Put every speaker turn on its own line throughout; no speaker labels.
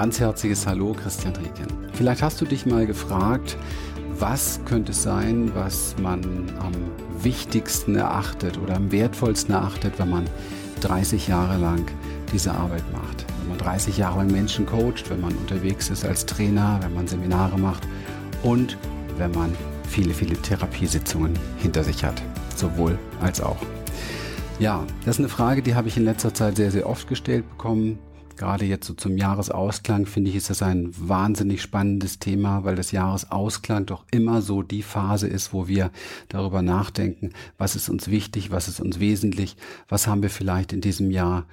ganz herzliches Hallo, Christian Rieken. Vielleicht hast du dich mal gefragt, was könnte es sein, was man am wichtigsten erachtet oder am wertvollsten erachtet, wenn man 30 Jahre lang diese Arbeit macht. Wenn man 30 Jahre lang Menschen coacht, wenn man unterwegs ist als Trainer, wenn man Seminare macht und wenn man viele, viele Therapiesitzungen hinter sich hat. Sowohl als auch. Ja, das ist eine Frage, die habe ich in letzter Zeit sehr, sehr oft gestellt bekommen. Gerade jetzt so zum Jahresausklang finde ich, ist das ein wahnsinnig spannendes Thema, weil das Jahresausklang doch immer so die Phase ist, wo wir darüber nachdenken, was ist uns wichtig, was ist uns wesentlich, was haben wir vielleicht in diesem Jahr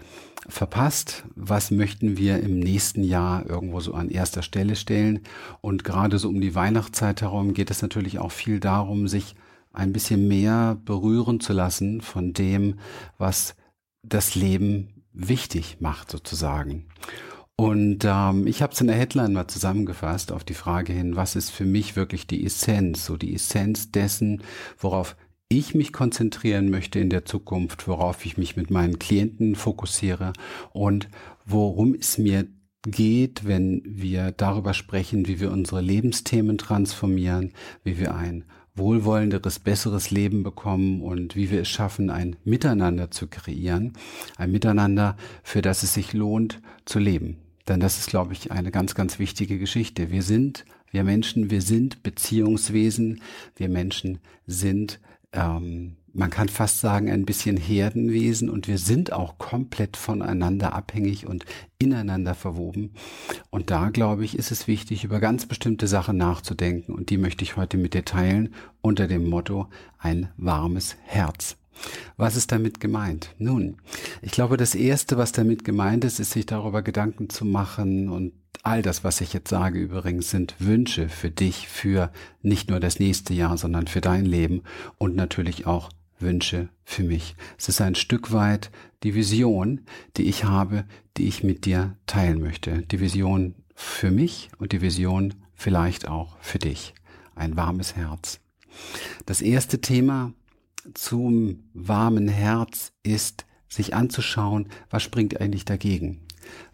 verpasst, was möchten wir im nächsten Jahr irgendwo so an erster Stelle stellen. Und gerade so um die Weihnachtszeit herum geht es natürlich auch viel darum, sich ein bisschen mehr berühren zu lassen von dem, was das Leben wichtig macht sozusagen. Und ähm, ich habe es in der Headline mal zusammengefasst auf die Frage hin, was ist für mich wirklich die Essenz, so die Essenz dessen, worauf ich mich konzentrieren möchte in der Zukunft, worauf ich mich mit meinen Klienten fokussiere und worum es mir geht, wenn wir darüber sprechen, wie wir unsere Lebensthemen transformieren, wie wir ein wohlwollenderes, besseres Leben bekommen und wie wir es schaffen, ein Miteinander zu kreieren. Ein Miteinander, für das es sich lohnt zu leben. Denn das ist, glaube ich, eine ganz, ganz wichtige Geschichte. Wir sind, wir Menschen, wir sind Beziehungswesen. Wir Menschen sind ähm, man kann fast sagen, ein bisschen Herdenwesen und wir sind auch komplett voneinander abhängig und ineinander verwoben. Und da, glaube ich, ist es wichtig, über ganz bestimmte Sachen nachzudenken und die möchte ich heute mit dir teilen unter dem Motto ein warmes Herz. Was ist damit gemeint? Nun, ich glaube, das Erste, was damit gemeint ist, ist sich darüber Gedanken zu machen und all das, was ich jetzt sage übrigens, sind Wünsche für dich, für nicht nur das nächste Jahr, sondern für dein Leben und natürlich auch Wünsche für mich. Es ist ein Stück weit die Vision, die ich habe, die ich mit dir teilen möchte. Die Vision für mich und die Vision vielleicht auch für dich. Ein warmes Herz. Das erste Thema zum warmen Herz ist, sich anzuschauen, was springt eigentlich dagegen?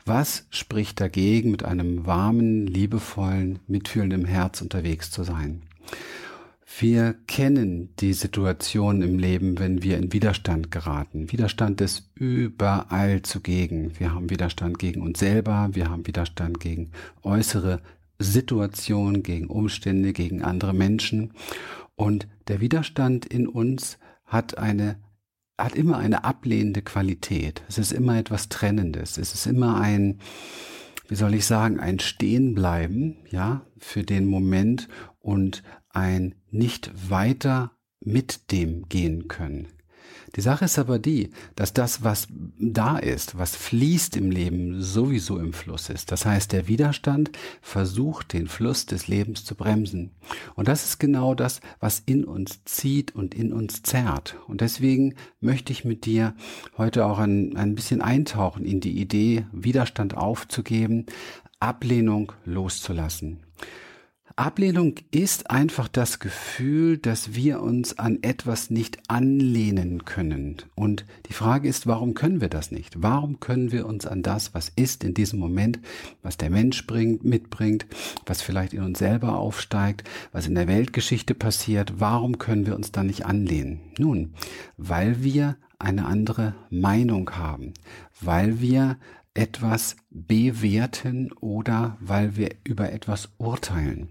Was spricht dagegen, mit einem warmen, liebevollen, mitfühlenden Herz unterwegs zu sein? Wir kennen die Situation im Leben, wenn wir in Widerstand geraten. Widerstand ist überall zugegen. Wir haben Widerstand gegen uns selber, wir haben Widerstand gegen äußere Situationen, gegen Umstände, gegen andere Menschen. Und der Widerstand in uns hat eine hat immer eine ablehnende Qualität. Es ist immer etwas Trennendes. Es ist immer ein, wie soll ich sagen, ein Stehenbleiben, ja, für den Moment und ein nicht weiter mit dem gehen können. Die Sache ist aber die, dass das, was da ist, was fließt im Leben, sowieso im Fluss ist. Das heißt, der Widerstand versucht, den Fluss des Lebens zu bremsen. Und das ist genau das, was in uns zieht und in uns zerrt. Und deswegen möchte ich mit dir heute auch ein, ein bisschen eintauchen in die Idee, Widerstand aufzugeben, Ablehnung loszulassen. Ablehnung ist einfach das Gefühl, dass wir uns an etwas nicht anlehnen können. Und die Frage ist, warum können wir das nicht? Warum können wir uns an das, was ist in diesem Moment, was der Mensch bringt, mitbringt, was vielleicht in uns selber aufsteigt, was in der Weltgeschichte passiert, warum können wir uns da nicht anlehnen? Nun, weil wir eine andere Meinung haben, weil wir etwas bewerten oder weil wir über etwas urteilen.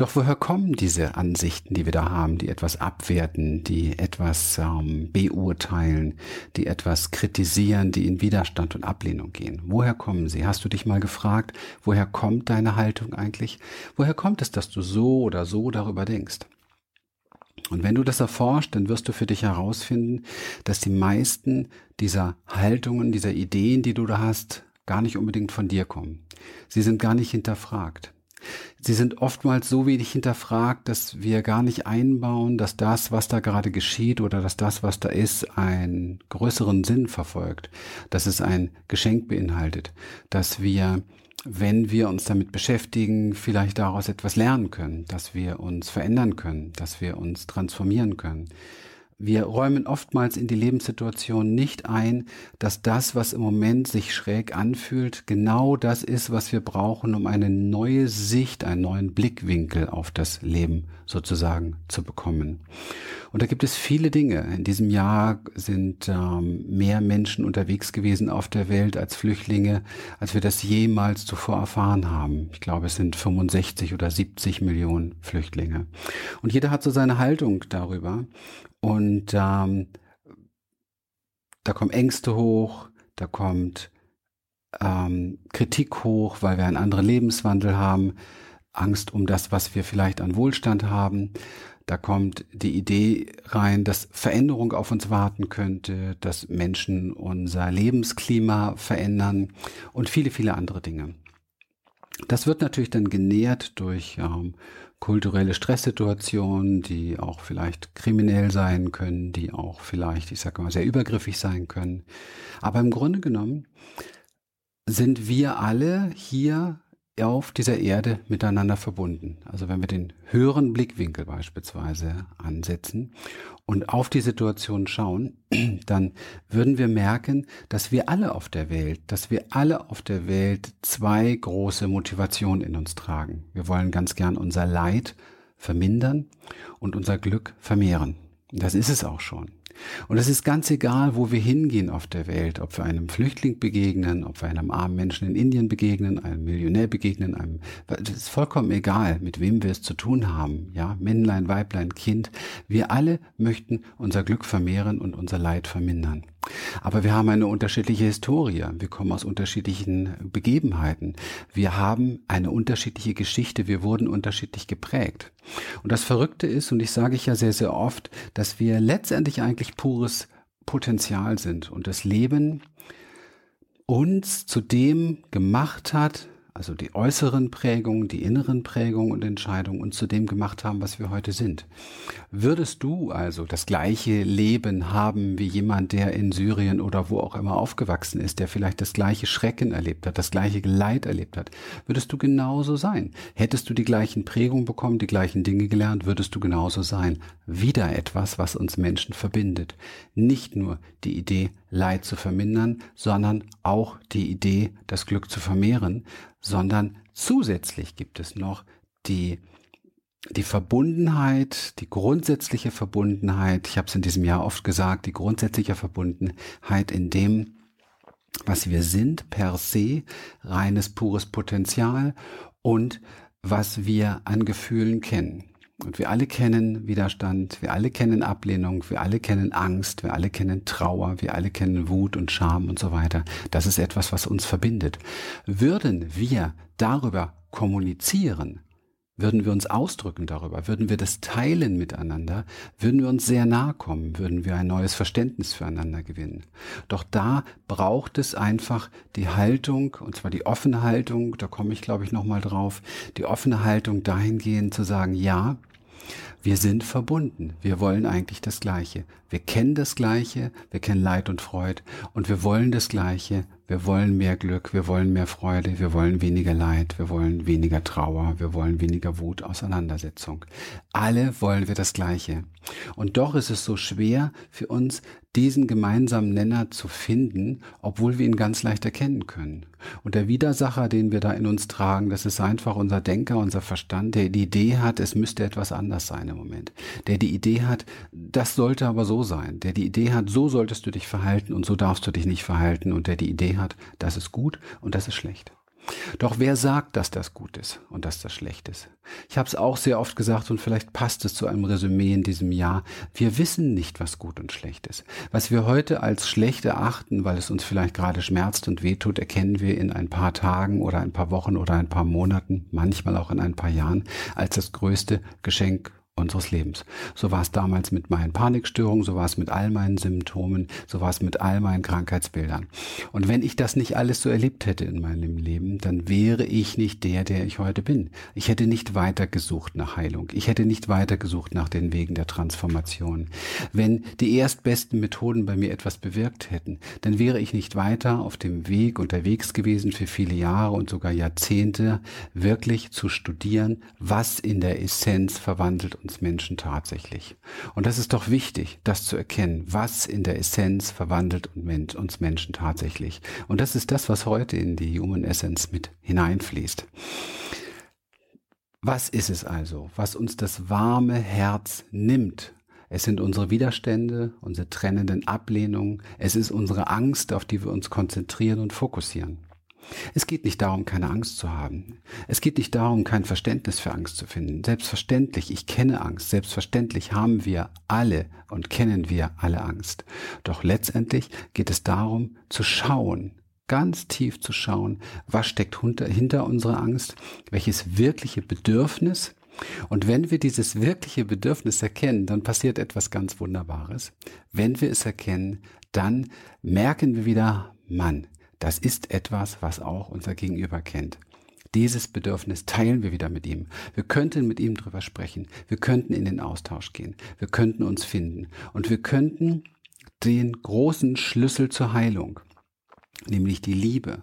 Doch woher kommen diese Ansichten, die wir da haben, die etwas abwerten, die etwas ähm, beurteilen, die etwas kritisieren, die in Widerstand und Ablehnung gehen? Woher kommen sie? Hast du dich mal gefragt, woher kommt deine Haltung eigentlich? Woher kommt es, dass du so oder so darüber denkst? Und wenn du das erforscht, dann wirst du für dich herausfinden, dass die meisten dieser Haltungen, dieser Ideen, die du da hast, gar nicht unbedingt von dir kommen. Sie sind gar nicht hinterfragt. Sie sind oftmals so wenig hinterfragt, dass wir gar nicht einbauen, dass das, was da gerade geschieht oder dass das, was da ist, einen größeren Sinn verfolgt, dass es ein Geschenk beinhaltet, dass wir, wenn wir uns damit beschäftigen, vielleicht daraus etwas lernen können, dass wir uns verändern können, dass wir uns transformieren können. Wir räumen oftmals in die Lebenssituation nicht ein, dass das, was im Moment sich schräg anfühlt, genau das ist, was wir brauchen, um eine neue Sicht, einen neuen Blickwinkel auf das Leben sozusagen zu bekommen. Und da gibt es viele Dinge. In diesem Jahr sind ähm, mehr Menschen unterwegs gewesen auf der Welt als Flüchtlinge, als wir das jemals zuvor erfahren haben. Ich glaube, es sind 65 oder 70 Millionen Flüchtlinge. Und jeder hat so seine Haltung darüber. Und ähm, da kommen Ängste hoch, da kommt ähm, Kritik hoch, weil wir einen anderen Lebenswandel haben, Angst um das, was wir vielleicht an Wohlstand haben. Da kommt die Idee rein, dass Veränderung auf uns warten könnte, dass Menschen unser Lebensklima verändern und viele, viele andere Dinge. Das wird natürlich dann genährt durch ähm, kulturelle Stresssituationen, die auch vielleicht kriminell sein können, die auch vielleicht, ich sage mal, sehr übergriffig sein können. Aber im Grunde genommen sind wir alle hier auf dieser Erde miteinander verbunden. Also wenn wir den höheren Blickwinkel beispielsweise ansetzen und auf die Situation schauen, dann würden wir merken, dass wir alle auf der Welt, dass wir alle auf der Welt zwei große Motivationen in uns tragen. Wir wollen ganz gern unser Leid vermindern und unser Glück vermehren. Das ist es auch schon. Und es ist ganz egal, wo wir hingehen auf der Welt, ob wir einem Flüchtling begegnen, ob wir einem armen Menschen in Indien begegnen, einem Millionär begegnen, einem, das ist vollkommen egal, mit wem wir es zu tun haben, ja, Männlein, Weiblein, Kind. Wir alle möchten unser Glück vermehren und unser Leid vermindern. Aber wir haben eine unterschiedliche Historie. Wir kommen aus unterschiedlichen Begebenheiten. Wir haben eine unterschiedliche Geschichte. Wir wurden unterschiedlich geprägt. Und das Verrückte ist, und ich sage ich ja sehr, sehr oft, dass wir letztendlich eigentlich pures Potenzial sind und das Leben uns zu dem gemacht hat, also die äußeren Prägungen, die inneren Prägungen und Entscheidungen uns zu dem gemacht haben, was wir heute sind. Würdest du also das gleiche Leben haben wie jemand, der in Syrien oder wo auch immer aufgewachsen ist, der vielleicht das gleiche Schrecken erlebt hat, das gleiche Leid erlebt hat, würdest du genauso sein. Hättest du die gleichen Prägungen bekommen, die gleichen Dinge gelernt, würdest du genauso sein. Wieder etwas, was uns Menschen verbindet. Nicht nur die Idee, Leid zu vermindern, sondern auch die Idee, das Glück zu vermehren, sondern zusätzlich gibt es noch die die Verbundenheit, die grundsätzliche Verbundenheit, ich habe es in diesem Jahr oft gesagt, die grundsätzliche Verbundenheit in dem, was wir sind per se, reines, pures Potenzial und was wir an Gefühlen kennen. Und wir alle kennen Widerstand, wir alle kennen Ablehnung, wir alle kennen Angst, wir alle kennen Trauer, wir alle kennen Wut und Scham und so weiter. Das ist etwas, was uns verbindet. Würden wir darüber kommunizieren, würden wir uns ausdrücken darüber, würden wir das teilen miteinander, würden wir uns sehr nahe kommen, würden wir ein neues Verständnis füreinander gewinnen. Doch da braucht es einfach die Haltung, und zwar die offene Haltung, da komme ich glaube ich nochmal drauf, die offene Haltung dahingehend zu sagen, ja, wir sind verbunden. Wir wollen eigentlich das Gleiche. Wir kennen das Gleiche, wir kennen Leid und Freud und wir wollen das Gleiche. Wir wollen mehr Glück, wir wollen mehr Freude, wir wollen weniger Leid, wir wollen weniger Trauer, wir wollen weniger Wut, Auseinandersetzung. Alle wollen wir das Gleiche. Und doch ist es so schwer für uns, diesen gemeinsamen Nenner zu finden, obwohl wir ihn ganz leicht erkennen können. Und der Widersacher, den wir da in uns tragen, das ist einfach unser Denker, unser Verstand, der die Idee hat, es müsste etwas anders sein im Moment. Der die Idee hat, das sollte aber so sein. Der die Idee hat, so solltest du dich verhalten und so darfst du dich nicht verhalten. Und der die Idee hat, das ist gut und das ist schlecht. Doch wer sagt, dass das gut ist und dass das schlecht ist? Ich habe es auch sehr oft gesagt und vielleicht passt es zu einem Resümee in diesem Jahr. Wir wissen nicht, was gut und schlecht ist. Was wir heute als schlecht erachten, weil es uns vielleicht gerade schmerzt und wehtut, erkennen wir in ein paar Tagen oder ein paar Wochen oder ein paar Monaten, manchmal auch in ein paar Jahren, als das größte Geschenk unseres Lebens. So war es damals mit meinen Panikstörungen, so war es mit all meinen Symptomen, so war es mit all meinen Krankheitsbildern. Und wenn ich das nicht alles so erlebt hätte in meinem Leben, dann wäre ich nicht der, der ich heute bin. Ich hätte nicht weiter gesucht nach Heilung. Ich hätte nicht weiter gesucht nach den Wegen der Transformation. Wenn die erstbesten Methoden bei mir etwas bewirkt hätten, dann wäre ich nicht weiter auf dem Weg unterwegs gewesen für viele Jahre und sogar Jahrzehnte, wirklich zu studieren, was in der Essenz verwandelt und uns Menschen tatsächlich. Und das ist doch wichtig, das zu erkennen, was in der Essenz verwandelt uns Menschen tatsächlich. Und das ist das, was heute in die Human Essence mit hineinfließt. Was ist es also, was uns das warme Herz nimmt es sind unsere Widerstände, unsere trennenden Ablehnungen, es ist unsere Angst, auf die wir uns konzentrieren und fokussieren. Es geht nicht darum, keine Angst zu haben. Es geht nicht darum, kein Verständnis für Angst zu finden. Selbstverständlich, ich kenne Angst. Selbstverständlich haben wir alle und kennen wir alle Angst. Doch letztendlich geht es darum, zu schauen, ganz tief zu schauen, was steckt hinter, hinter unserer Angst, welches wirkliche Bedürfnis und wenn wir dieses wirkliche Bedürfnis erkennen, dann passiert etwas ganz Wunderbares. Wenn wir es erkennen, dann merken wir wieder, Mann, das ist etwas, was auch unser Gegenüber kennt. Dieses Bedürfnis teilen wir wieder mit ihm. Wir könnten mit ihm drüber sprechen. Wir könnten in den Austausch gehen. Wir könnten uns finden. Und wir könnten den großen Schlüssel zur Heilung, nämlich die Liebe,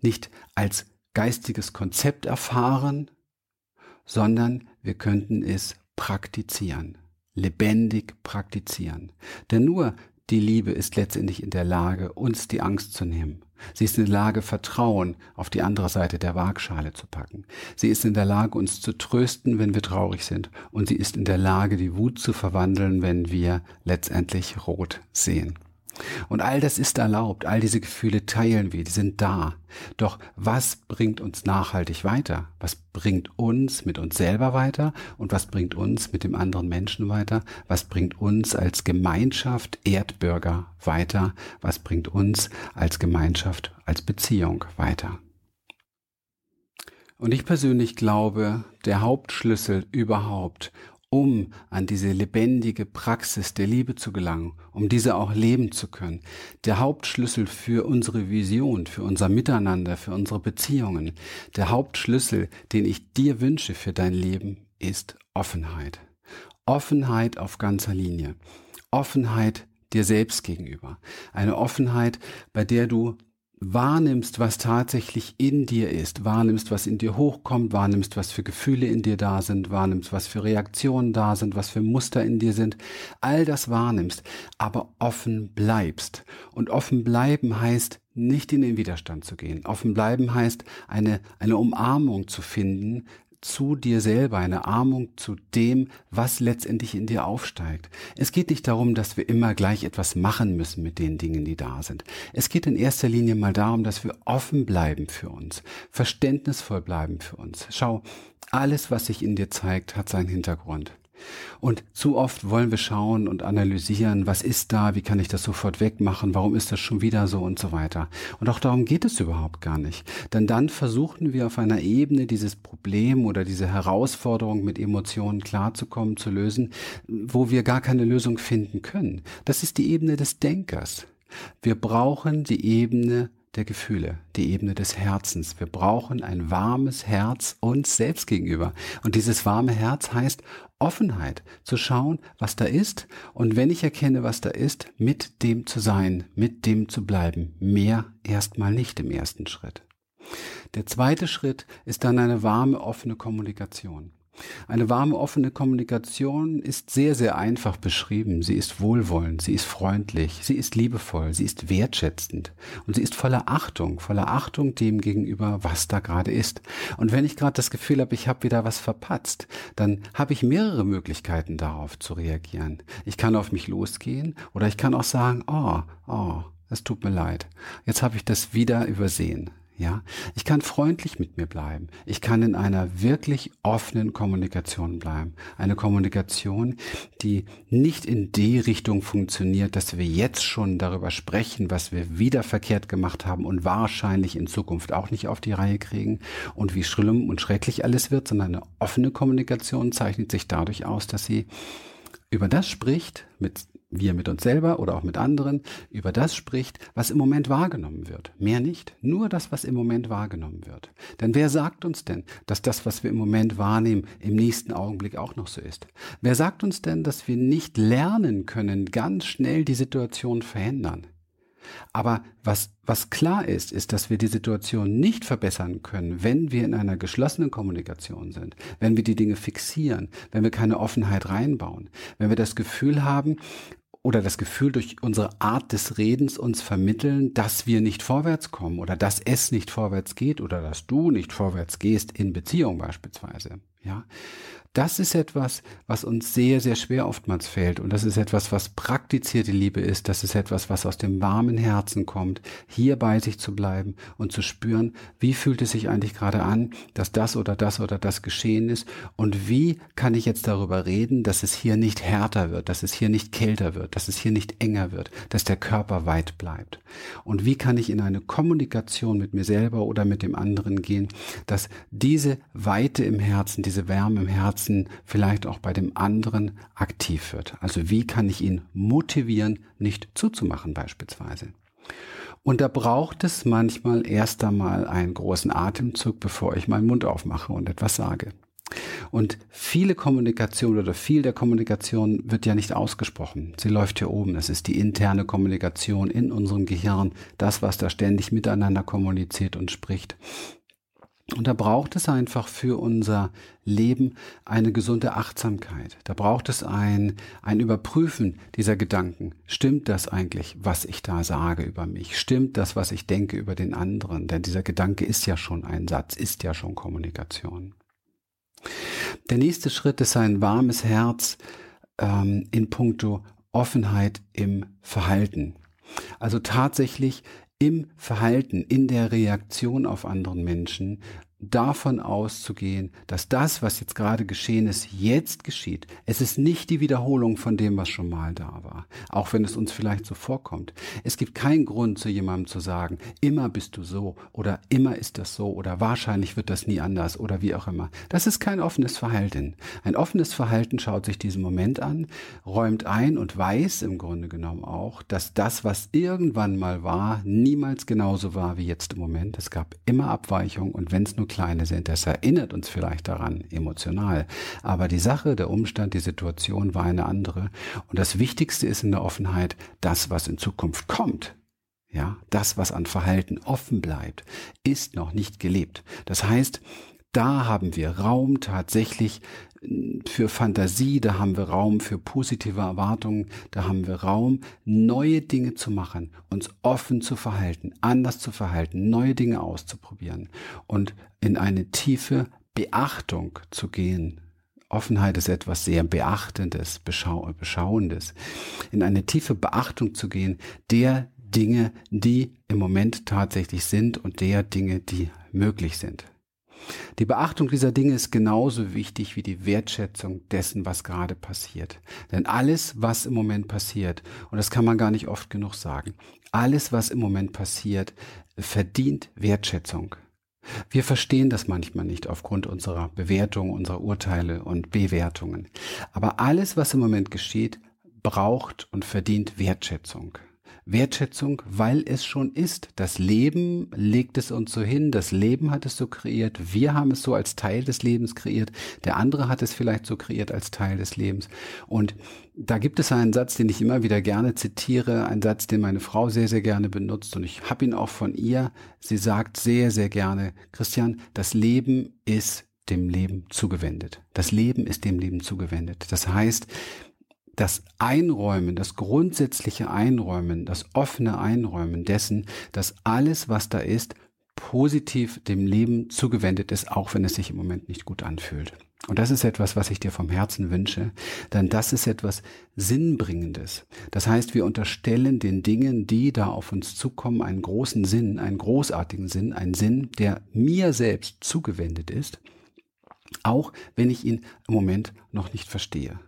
nicht als geistiges Konzept erfahren, sondern wir könnten es praktizieren, lebendig praktizieren. Denn nur die Liebe ist letztendlich in der Lage, uns die Angst zu nehmen. Sie ist in der Lage, Vertrauen auf die andere Seite der Waagschale zu packen. Sie ist in der Lage, uns zu trösten, wenn wir traurig sind. Und sie ist in der Lage, die Wut zu verwandeln, wenn wir letztendlich rot sehen. Und all das ist erlaubt, all diese Gefühle teilen wir, die sind da. Doch was bringt uns nachhaltig weiter? Was bringt uns mit uns selber weiter? Und was bringt uns mit dem anderen Menschen weiter? Was bringt uns als Gemeinschaft Erdbürger weiter? Was bringt uns als Gemeinschaft, als Beziehung weiter? Und ich persönlich glaube, der Hauptschlüssel überhaupt, um an diese lebendige Praxis der Liebe zu gelangen, um diese auch leben zu können. Der Hauptschlüssel für unsere Vision, für unser Miteinander, für unsere Beziehungen, der Hauptschlüssel, den ich dir wünsche für dein Leben, ist Offenheit. Offenheit auf ganzer Linie. Offenheit dir selbst gegenüber. Eine Offenheit, bei der du wahrnimmst, was tatsächlich in dir ist, wahrnimmst, was in dir hochkommt, wahrnimmst, was für Gefühle in dir da sind, wahrnimmst, was für Reaktionen da sind, was für Muster in dir sind, all das wahrnimmst, aber offen bleibst. Und offen bleiben heißt, nicht in den Widerstand zu gehen. Offen bleiben heißt, eine, eine Umarmung zu finden, zu dir selber, eine Armung zu dem, was letztendlich in dir aufsteigt. Es geht nicht darum, dass wir immer gleich etwas machen müssen mit den Dingen, die da sind. Es geht in erster Linie mal darum, dass wir offen bleiben für uns, verständnisvoll bleiben für uns. Schau, alles, was sich in dir zeigt, hat seinen Hintergrund. Und zu oft wollen wir schauen und analysieren, was ist da, wie kann ich das sofort wegmachen, warum ist das schon wieder so und so weiter. Und auch darum geht es überhaupt gar nicht. Denn dann versuchen wir auf einer Ebene dieses Problem oder diese Herausforderung mit Emotionen klarzukommen, zu lösen, wo wir gar keine Lösung finden können. Das ist die Ebene des Denkers. Wir brauchen die Ebene der Gefühle, die Ebene des Herzens. Wir brauchen ein warmes Herz uns selbst gegenüber. Und dieses warme Herz heißt Offenheit, zu schauen, was da ist. Und wenn ich erkenne, was da ist, mit dem zu sein, mit dem zu bleiben. Mehr erstmal nicht im ersten Schritt. Der zweite Schritt ist dann eine warme, offene Kommunikation. Eine warme, offene Kommunikation ist sehr, sehr einfach beschrieben. Sie ist wohlwollend, sie ist freundlich, sie ist liebevoll, sie ist wertschätzend und sie ist voller Achtung, voller Achtung dem gegenüber, was da gerade ist. Und wenn ich gerade das Gefühl habe, ich habe wieder was verpatzt, dann habe ich mehrere Möglichkeiten darauf zu reagieren. Ich kann auf mich losgehen oder ich kann auch sagen, oh, oh, es tut mir leid. Jetzt habe ich das wieder übersehen. Ja, ich kann freundlich mit mir bleiben. Ich kann in einer wirklich offenen Kommunikation bleiben. Eine Kommunikation, die nicht in die Richtung funktioniert, dass wir jetzt schon darüber sprechen, was wir wieder verkehrt gemacht haben und wahrscheinlich in Zukunft auch nicht auf die Reihe kriegen und wie schlimm und schrecklich alles wird, sondern eine offene Kommunikation zeichnet sich dadurch aus, dass sie über das spricht, mit wir mit uns selber oder auch mit anderen, über das spricht, was im Moment wahrgenommen wird. Mehr nicht, nur das, was im Moment wahrgenommen wird. Denn wer sagt uns denn, dass das, was wir im Moment wahrnehmen, im nächsten Augenblick auch noch so ist? Wer sagt uns denn, dass wir nicht lernen können, ganz schnell die Situation verändern? Aber was, was klar ist, ist, dass wir die Situation nicht verbessern können, wenn wir in einer geschlossenen Kommunikation sind, wenn wir die Dinge fixieren, wenn wir keine Offenheit reinbauen, wenn wir das Gefühl haben, oder das Gefühl durch unsere Art des Redens uns vermitteln, dass wir nicht vorwärts kommen oder dass es nicht vorwärts geht oder dass du nicht vorwärts gehst in Beziehung beispielsweise. Ja, das ist etwas, was uns sehr, sehr schwer oftmals fällt. Und das ist etwas, was praktizierte Liebe ist. Das ist etwas, was aus dem warmen Herzen kommt, hier bei sich zu bleiben und zu spüren, wie fühlt es sich eigentlich gerade an, dass das oder das oder das geschehen ist. Und wie kann ich jetzt darüber reden, dass es hier nicht härter wird, dass es hier nicht kälter wird, dass es hier nicht enger wird, dass der Körper weit bleibt. Und wie kann ich in eine Kommunikation mit mir selber oder mit dem anderen gehen, dass diese Weite im Herzen, diese Wärme im Herzen, Herzen vielleicht auch bei dem anderen aktiv wird. Also wie kann ich ihn motivieren, nicht zuzumachen beispielsweise. Und da braucht es manchmal erst einmal einen großen Atemzug, bevor ich meinen Mund aufmache und etwas sage. Und viele Kommunikation oder viel der Kommunikation wird ja nicht ausgesprochen. Sie läuft hier oben. Es ist die interne Kommunikation in unserem Gehirn, das, was da ständig miteinander kommuniziert und spricht. Und da braucht es einfach für unser Leben eine gesunde Achtsamkeit. Da braucht es ein, ein Überprüfen dieser Gedanken. Stimmt das eigentlich, was ich da sage über mich? Stimmt das, was ich denke über den anderen? Denn dieser Gedanke ist ja schon ein Satz, ist ja schon Kommunikation. Der nächste Schritt ist ein warmes Herz ähm, in puncto Offenheit im Verhalten. Also tatsächlich im Verhalten, in der Reaktion auf anderen Menschen davon auszugehen, dass das, was jetzt gerade geschehen ist, jetzt geschieht. Es ist nicht die Wiederholung von dem, was schon mal da war, auch wenn es uns vielleicht so vorkommt. Es gibt keinen Grund zu jemandem zu sagen, immer bist du so oder immer ist das so oder wahrscheinlich wird das nie anders oder wie auch immer. Das ist kein offenes Verhalten. Ein offenes Verhalten schaut sich diesen Moment an, räumt ein und weiß im Grunde genommen auch, dass das, was irgendwann mal war, niemals genauso war wie jetzt im Moment. Es gab immer Abweichungen und wenn es nur kleine sind. Das erinnert uns vielleicht daran, emotional. Aber die Sache, der Umstand, die Situation war eine andere. Und das Wichtigste ist in der Offenheit das, was in Zukunft kommt. Ja, das, was an Verhalten offen bleibt, ist noch nicht gelebt. Das heißt, da haben wir Raum tatsächlich für Fantasie, da haben wir Raum für positive Erwartungen, da haben wir Raum, neue Dinge zu machen, uns offen zu verhalten, anders zu verhalten, neue Dinge auszuprobieren und in eine tiefe Beachtung zu gehen. Offenheit ist etwas sehr Beachtendes, Beschau Beschauendes. In eine tiefe Beachtung zu gehen der Dinge, die im Moment tatsächlich sind und der Dinge, die möglich sind. Die Beachtung dieser Dinge ist genauso wichtig wie die Wertschätzung dessen, was gerade passiert. Denn alles, was im Moment passiert, und das kann man gar nicht oft genug sagen, alles, was im Moment passiert, verdient Wertschätzung. Wir verstehen das manchmal nicht aufgrund unserer Bewertung, unserer Urteile und Bewertungen. Aber alles, was im Moment geschieht, braucht und verdient Wertschätzung. Wertschätzung, weil es schon ist. Das Leben legt es uns so hin, das Leben hat es so kreiert, wir haben es so als Teil des Lebens kreiert, der andere hat es vielleicht so kreiert als Teil des Lebens. Und da gibt es einen Satz, den ich immer wieder gerne zitiere, ein Satz, den meine Frau sehr, sehr gerne benutzt und ich habe ihn auch von ihr. Sie sagt sehr, sehr gerne, Christian, das Leben ist dem Leben zugewendet. Das Leben ist dem Leben zugewendet. Das heißt, das Einräumen, das grundsätzliche Einräumen, das offene Einräumen dessen, dass alles, was da ist, positiv dem Leben zugewendet ist, auch wenn es sich im Moment nicht gut anfühlt. Und das ist etwas, was ich dir vom Herzen wünsche, denn das ist etwas Sinnbringendes. Das heißt, wir unterstellen den Dingen, die da auf uns zukommen, einen großen Sinn, einen großartigen Sinn, einen Sinn, der mir selbst zugewendet ist, auch wenn ich ihn im Moment noch nicht verstehe.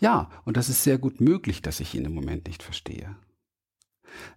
Ja, und das ist sehr gut möglich, dass ich ihn im Moment nicht verstehe.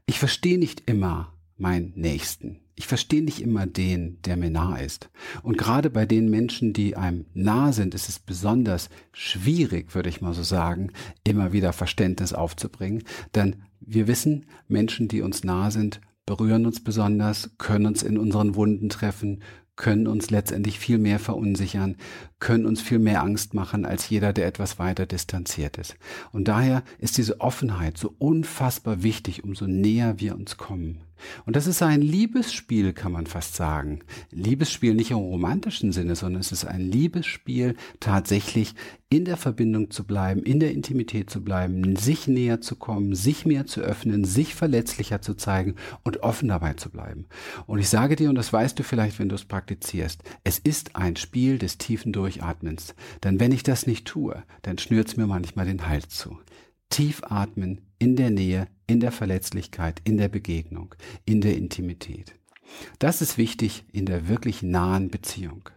Ich verstehe nicht immer meinen Nächsten. Ich verstehe nicht immer den, der mir nah ist. Und gerade bei den Menschen, die einem nah sind, ist es besonders schwierig, würde ich mal so sagen, immer wieder Verständnis aufzubringen. Denn wir wissen, Menschen, die uns nah sind, berühren uns besonders, können uns in unseren Wunden treffen, können uns letztendlich viel mehr verunsichern, können uns viel mehr Angst machen als jeder, der etwas weiter distanziert ist. Und daher ist diese Offenheit so unfassbar wichtig, umso näher wir uns kommen. Und das ist ein Liebesspiel, kann man fast sagen. Liebesspiel nicht im romantischen Sinne, sondern es ist ein Liebesspiel, tatsächlich in der Verbindung zu bleiben, in der Intimität zu bleiben, sich näher zu kommen, sich mehr zu öffnen, sich verletzlicher zu zeigen und offen dabei zu bleiben. Und ich sage dir, und das weißt du vielleicht, wenn du es praktizierst, es ist ein Spiel des tiefen Durchatmens. Denn wenn ich das nicht tue, dann schnürt es mir manchmal den Hals zu. Tief atmen, in der Nähe, in der Verletzlichkeit, in der Begegnung, in der Intimität. Das ist wichtig in der wirklich nahen Beziehung.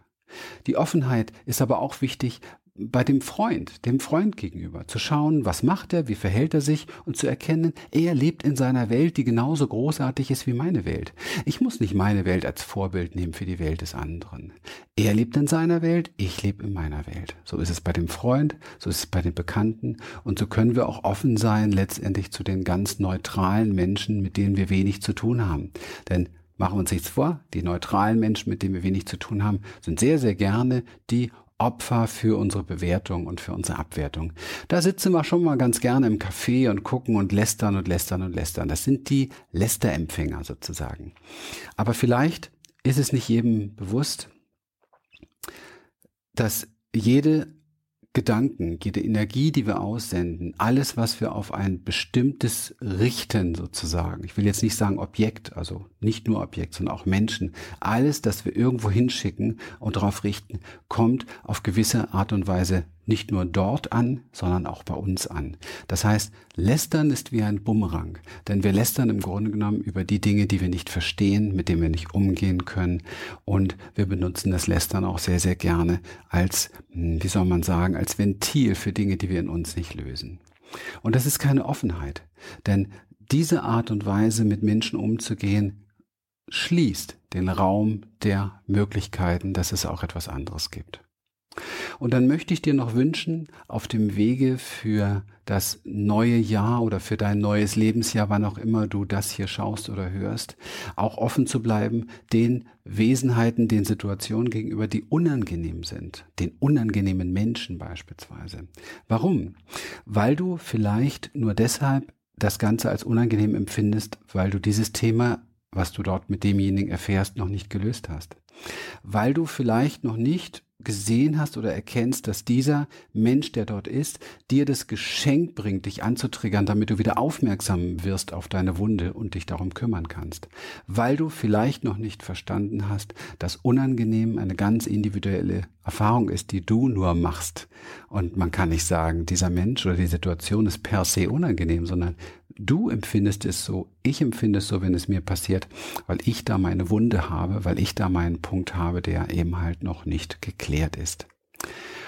Die Offenheit ist aber auch wichtig, bei dem Freund, dem Freund gegenüber, zu schauen, was macht er, wie verhält er sich und zu erkennen, er lebt in seiner Welt, die genauso großartig ist wie meine Welt. Ich muss nicht meine Welt als Vorbild nehmen für die Welt des anderen. Er lebt in seiner Welt, ich lebe in meiner Welt. So ist es bei dem Freund, so ist es bei den Bekannten und so können wir auch offen sein letztendlich zu den ganz neutralen Menschen, mit denen wir wenig zu tun haben. Denn Machen wir uns nichts vor, die neutralen Menschen, mit denen wir wenig zu tun haben, sind sehr, sehr gerne die Opfer für unsere Bewertung und für unsere Abwertung. Da sitzen wir schon mal ganz gerne im Café und gucken und lästern und lästern und lästern. Das sind die Lästerempfänger sozusagen. Aber vielleicht ist es nicht jedem bewusst, dass jede Gedanken, jede Energie, die wir aussenden, alles, was wir auf ein bestimmtes richten sozusagen, ich will jetzt nicht sagen Objekt, also nicht nur Objekt, sondern auch Menschen, alles, das wir irgendwo hinschicken und darauf richten, kommt auf gewisse Art und Weise nicht nur dort an, sondern auch bei uns an. Das heißt, lästern ist wie ein Bumerang, denn wir lästern im Grunde genommen über die Dinge, die wir nicht verstehen, mit denen wir nicht umgehen können und wir benutzen das Lästern auch sehr, sehr gerne als, hm, wie soll man sagen, als Ventil für Dinge, die wir in uns nicht lösen. Und das ist keine Offenheit, denn diese Art und Weise, mit Menschen umzugehen, schließt den Raum der Möglichkeiten, dass es auch etwas anderes gibt. Und dann möchte ich dir noch wünschen, auf dem Wege für das neue Jahr oder für dein neues Lebensjahr, wann auch immer du das hier schaust oder hörst, auch offen zu bleiben, den Wesenheiten, den Situationen gegenüber, die unangenehm sind, den unangenehmen Menschen beispielsweise. Warum? Weil du vielleicht nur deshalb das Ganze als unangenehm empfindest, weil du dieses Thema, was du dort mit demjenigen erfährst, noch nicht gelöst hast. Weil du vielleicht noch nicht gesehen hast oder erkennst, dass dieser Mensch, der dort ist, dir das Geschenk bringt, dich anzutriggern, damit du wieder aufmerksam wirst auf deine Wunde und dich darum kümmern kannst. Weil du vielleicht noch nicht verstanden hast, dass unangenehm eine ganz individuelle Erfahrung ist, die du nur machst. Und man kann nicht sagen, dieser Mensch oder die Situation ist per se unangenehm, sondern du empfindest es so, ich empfinde es so, wenn es mir passiert, weil ich da meine Wunde habe, weil ich da meinen Punkt habe, der eben halt noch nicht geklärt ist.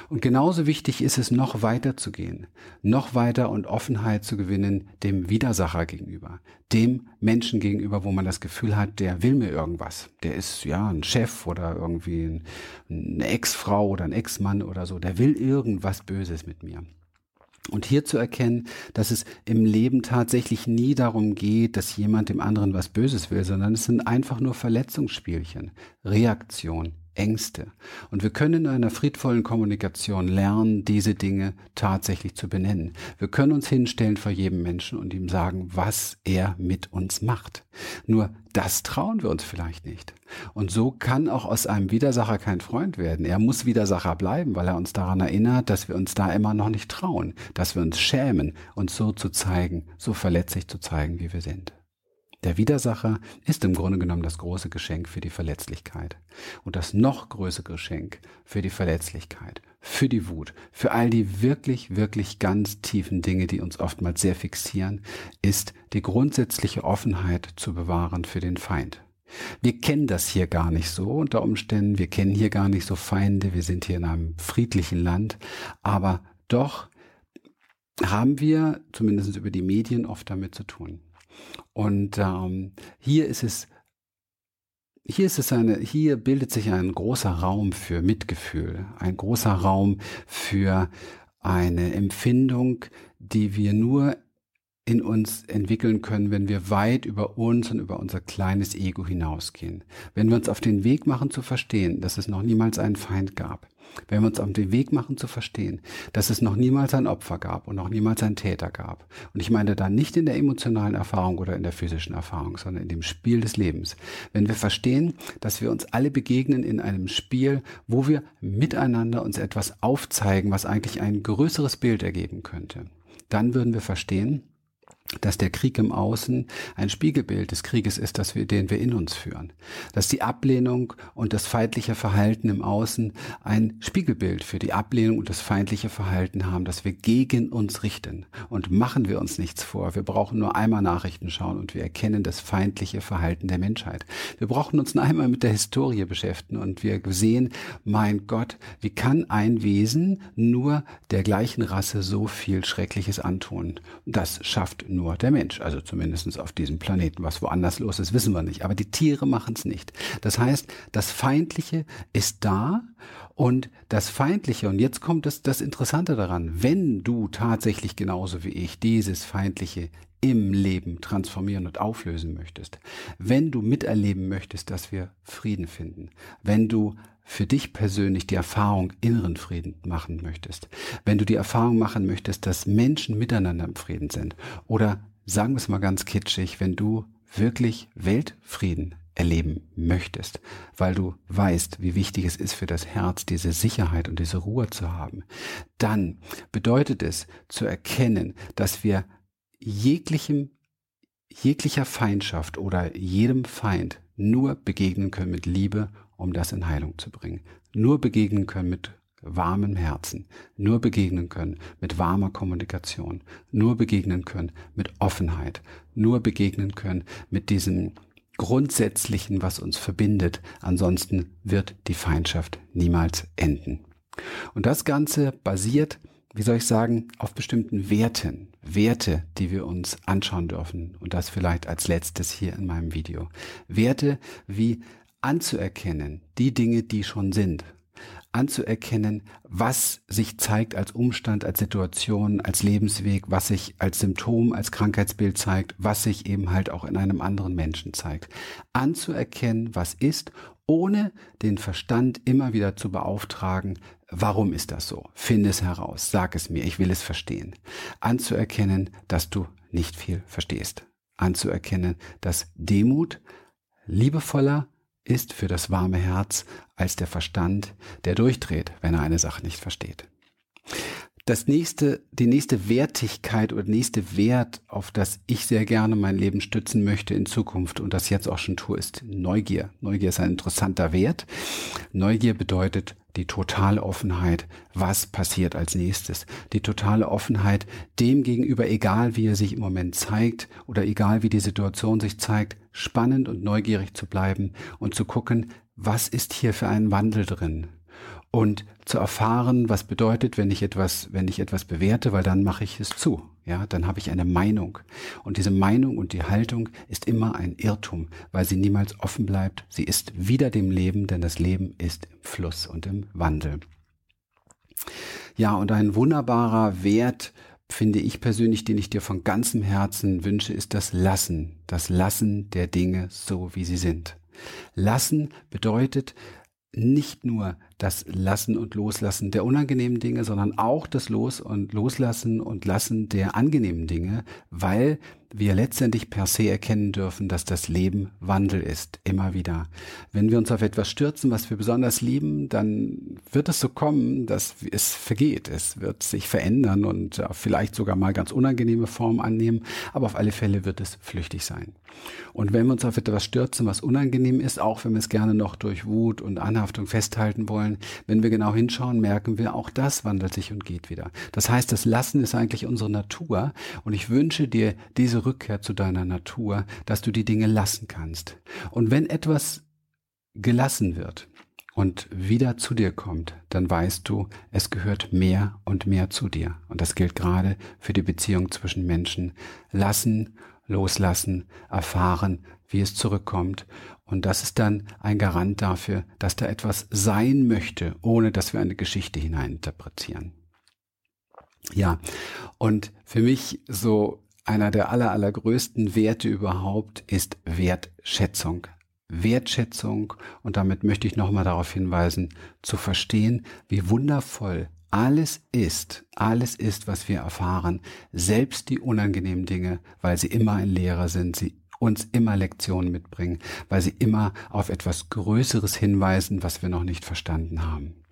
Und genauso wichtig ist es, noch weiter zu gehen, noch weiter und Offenheit zu gewinnen dem Widersacher gegenüber, dem Menschen gegenüber, wo man das Gefühl hat, der will mir irgendwas. Der ist ja ein Chef oder irgendwie eine Ex-Frau oder ein Ex-Mann oder so, der will irgendwas Böses mit mir. Und hier zu erkennen, dass es im Leben tatsächlich nie darum geht, dass jemand dem anderen was Böses will, sondern es sind einfach nur Verletzungsspielchen, Reaktion, Ängste. Und wir können in einer friedvollen Kommunikation lernen, diese Dinge tatsächlich zu benennen. Wir können uns hinstellen vor jedem Menschen und ihm sagen, was er mit uns macht. Nur das trauen wir uns vielleicht nicht. Und so kann auch aus einem Widersacher kein Freund werden. Er muss Widersacher bleiben, weil er uns daran erinnert, dass wir uns da immer noch nicht trauen, dass wir uns schämen, uns so zu zeigen, so verletzlich zu zeigen, wie wir sind. Der Widersacher ist im Grunde genommen das große Geschenk für die Verletzlichkeit. Und das noch größere Geschenk für die Verletzlichkeit, für die Wut, für all die wirklich, wirklich ganz tiefen Dinge, die uns oftmals sehr fixieren, ist die grundsätzliche Offenheit zu bewahren für den Feind. Wir kennen das hier gar nicht so unter Umständen. Wir kennen hier gar nicht so Feinde. Wir sind hier in einem friedlichen Land. Aber doch haben wir, zumindest über die Medien, oft damit zu tun. Und ähm, hier ist es hier ist es eine, hier bildet sich ein großer Raum für Mitgefühl, ein großer Raum für eine Empfindung, die wir nur in uns entwickeln können, wenn wir weit über uns und über unser kleines Ego hinausgehen. Wenn wir uns auf den Weg machen zu verstehen, dass es noch niemals einen Feind gab. Wenn wir uns auf den Weg machen zu verstehen, dass es noch niemals ein Opfer gab und noch niemals ein Täter gab. Und ich meine da nicht in der emotionalen Erfahrung oder in der physischen Erfahrung, sondern in dem Spiel des Lebens. Wenn wir verstehen, dass wir uns alle begegnen in einem Spiel, wo wir miteinander uns etwas aufzeigen, was eigentlich ein größeres Bild ergeben könnte dann würden wir verstehen, dass der Krieg im Außen ein Spiegelbild des Krieges ist, das wir, den wir in uns führen. Dass die Ablehnung und das feindliche Verhalten im Außen ein Spiegelbild für die Ablehnung und das feindliche Verhalten haben, das wir gegen uns richten. Und machen wir uns nichts vor. Wir brauchen nur einmal Nachrichten schauen und wir erkennen das feindliche Verhalten der Menschheit. Wir brauchen uns nur einmal mit der Historie beschäftigen und wir sehen, mein Gott, wie kann ein Wesen nur der gleichen Rasse so viel Schreckliches antun? Das schafft nur nur der Mensch, also zumindest auf diesem Planeten. Was woanders los ist, wissen wir nicht. Aber die Tiere machen es nicht. Das heißt, das Feindliche ist da und das Feindliche, und jetzt kommt das, das Interessante daran, wenn du tatsächlich genauso wie ich dieses Feindliche im Leben transformieren und auflösen möchtest, wenn du miterleben möchtest, dass wir Frieden finden, wenn du für dich persönlich die Erfahrung inneren Frieden machen möchtest, wenn du die Erfahrung machen möchtest, dass Menschen miteinander im Frieden sind oder sagen wir es mal ganz kitschig, wenn du wirklich Weltfrieden erleben möchtest, weil du weißt, wie wichtig es ist für das Herz, diese Sicherheit und diese Ruhe zu haben, dann bedeutet es zu erkennen, dass wir jeglichem, jeglicher Feindschaft oder jedem Feind nur begegnen können mit Liebe um das in Heilung zu bringen. Nur begegnen können mit warmem Herzen, nur begegnen können mit warmer Kommunikation, nur begegnen können mit Offenheit, nur begegnen können mit diesem Grundsätzlichen, was uns verbindet. Ansonsten wird die Feindschaft niemals enden. Und das Ganze basiert, wie soll ich sagen, auf bestimmten Werten. Werte, die wir uns anschauen dürfen. Und das vielleicht als letztes hier in meinem Video. Werte wie anzuerkennen, die Dinge, die schon sind, anzuerkennen, was sich zeigt als Umstand, als Situation, als Lebensweg, was sich als Symptom, als Krankheitsbild zeigt, was sich eben halt auch in einem anderen Menschen zeigt. Anzuerkennen, was ist, ohne den Verstand immer wieder zu beauftragen, warum ist das so? Finde es heraus, sag es mir, ich will es verstehen. Anzuerkennen, dass du nicht viel verstehst. Anzuerkennen, dass Demut liebevoller, ist für das warme Herz als der Verstand, der durchdreht, wenn er eine Sache nicht versteht. Das nächste, die nächste Wertigkeit oder nächste Wert, auf das ich sehr gerne mein Leben stützen möchte in Zukunft und das jetzt auch schon tue, ist Neugier. Neugier ist ein interessanter Wert. Neugier bedeutet die totale Offenheit, was passiert als nächstes. Die totale Offenheit dem gegenüber, egal wie er sich im Moment zeigt oder egal wie die Situation sich zeigt, spannend und neugierig zu bleiben und zu gucken, was ist hier für ein Wandel drin? Und zu erfahren, was bedeutet, wenn ich etwas, wenn ich etwas bewerte, weil dann mache ich es zu. Ja, dann habe ich eine Meinung. Und diese Meinung und die Haltung ist immer ein Irrtum, weil sie niemals offen bleibt. Sie ist wieder dem Leben, denn das Leben ist im Fluss und im Wandel. Ja, und ein wunderbarer Wert, finde ich persönlich, den ich dir von ganzem Herzen wünsche, ist das Lassen. Das Lassen der Dinge so, wie sie sind. Lassen bedeutet, nicht nur das Lassen und Loslassen der unangenehmen Dinge, sondern auch das Los und Loslassen und Lassen der angenehmen Dinge, weil wir letztendlich per se erkennen dürfen, dass das Leben Wandel ist, immer wieder. Wenn wir uns auf etwas stürzen, was wir besonders lieben, dann wird es so kommen, dass es vergeht. Es wird sich verändern und vielleicht sogar mal ganz unangenehme Form annehmen, aber auf alle Fälle wird es flüchtig sein. Und wenn wir uns auf etwas stürzen, was unangenehm ist, auch wenn wir es gerne noch durch Wut und Anhaftung festhalten wollen, wenn wir genau hinschauen, merken wir, auch das wandelt sich und geht wieder. Das heißt, das Lassen ist eigentlich unsere Natur und ich wünsche dir diese Rückkehr zu deiner Natur, dass du die Dinge lassen kannst. Und wenn etwas gelassen wird, und wieder zu dir kommt, dann weißt du, es gehört mehr und mehr zu dir. Und das gilt gerade für die Beziehung zwischen Menschen. Lassen, loslassen, erfahren, wie es zurückkommt. Und das ist dann ein Garant dafür, dass da etwas sein möchte, ohne dass wir eine Geschichte hineininterpretieren. Ja, und für mich so einer der aller, allergrößten Werte überhaupt ist Wertschätzung. Wertschätzung und damit möchte ich nochmal darauf hinweisen, zu verstehen, wie wundervoll alles ist, alles ist, was wir erfahren, selbst die unangenehmen Dinge, weil sie immer ein Lehrer sind, sie uns immer Lektionen mitbringen, weil sie immer auf etwas Größeres hinweisen, was wir noch nicht verstanden haben.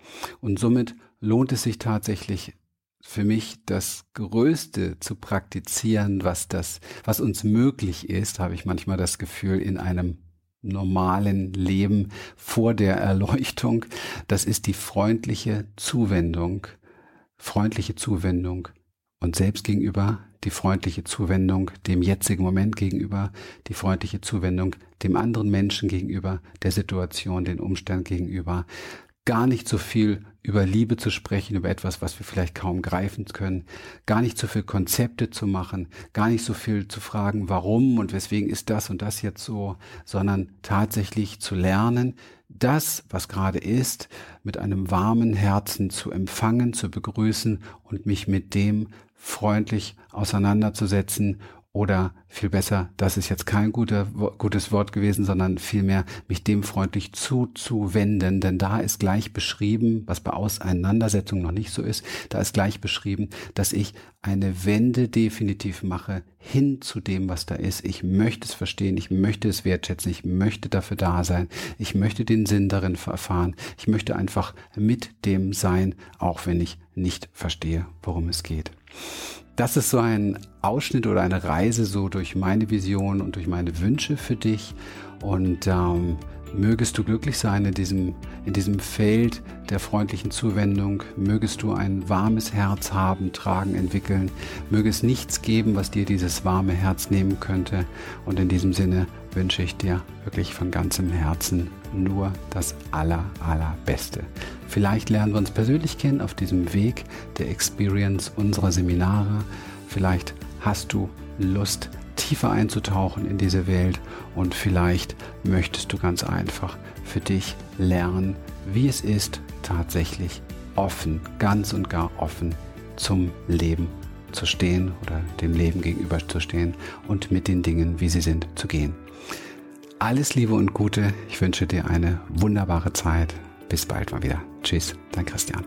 Und somit lohnt es sich tatsächlich für mich das Größte zu praktizieren, was das, was uns möglich ist, habe ich manchmal das Gefühl, in einem normalen Leben vor der Erleuchtung. Das ist die freundliche Zuwendung, freundliche Zuwendung und selbst gegenüber die freundliche Zuwendung dem jetzigen Moment gegenüber, die freundliche Zuwendung dem anderen Menschen gegenüber, der Situation, den Umständen gegenüber, gar nicht so viel über Liebe zu sprechen, über etwas, was wir vielleicht kaum greifen können, gar nicht so viel Konzepte zu machen, gar nicht so viel zu fragen, warum und weswegen ist das und das jetzt so, sondern tatsächlich zu lernen, das, was gerade ist, mit einem warmen Herzen zu empfangen, zu begrüßen und mich mit dem freundlich auseinanderzusetzen oder viel besser, das ist jetzt kein guter, gutes Wort gewesen, sondern vielmehr mich dem freundlich zuzuwenden, denn da ist gleich beschrieben, was bei Auseinandersetzung noch nicht so ist, da ist gleich beschrieben, dass ich eine Wende definitiv mache hin zu dem, was da ist. Ich möchte es verstehen, ich möchte es wertschätzen, ich möchte dafür da sein, ich möchte den Sinn darin erfahren, ich möchte einfach mit dem sein, auch wenn ich nicht verstehe, worum es geht. Das ist so ein Ausschnitt oder eine Reise so durch meine Vision und durch meine Wünsche für dich. Und ähm, mögest du glücklich sein in diesem, in diesem Feld der freundlichen Zuwendung. Mögest du ein warmes Herz haben, tragen, entwickeln. Möge es nichts geben, was dir dieses warme Herz nehmen könnte. Und in diesem Sinne wünsche ich dir wirklich von ganzem Herzen nur das aller, allerbeste. Vielleicht lernen wir uns persönlich kennen auf diesem Weg der Experience unserer Seminare. Vielleicht hast du Lust, tiefer einzutauchen in diese Welt und vielleicht möchtest du ganz einfach für dich lernen, wie es ist, tatsächlich offen, ganz und gar offen zum Leben zu stehen oder dem Leben gegenüber zu stehen und mit den Dingen, wie sie sind, zu gehen. Alles Liebe und Gute. Ich wünsche dir eine wunderbare Zeit. Bis bald mal wieder. Tschüss, dein Christian.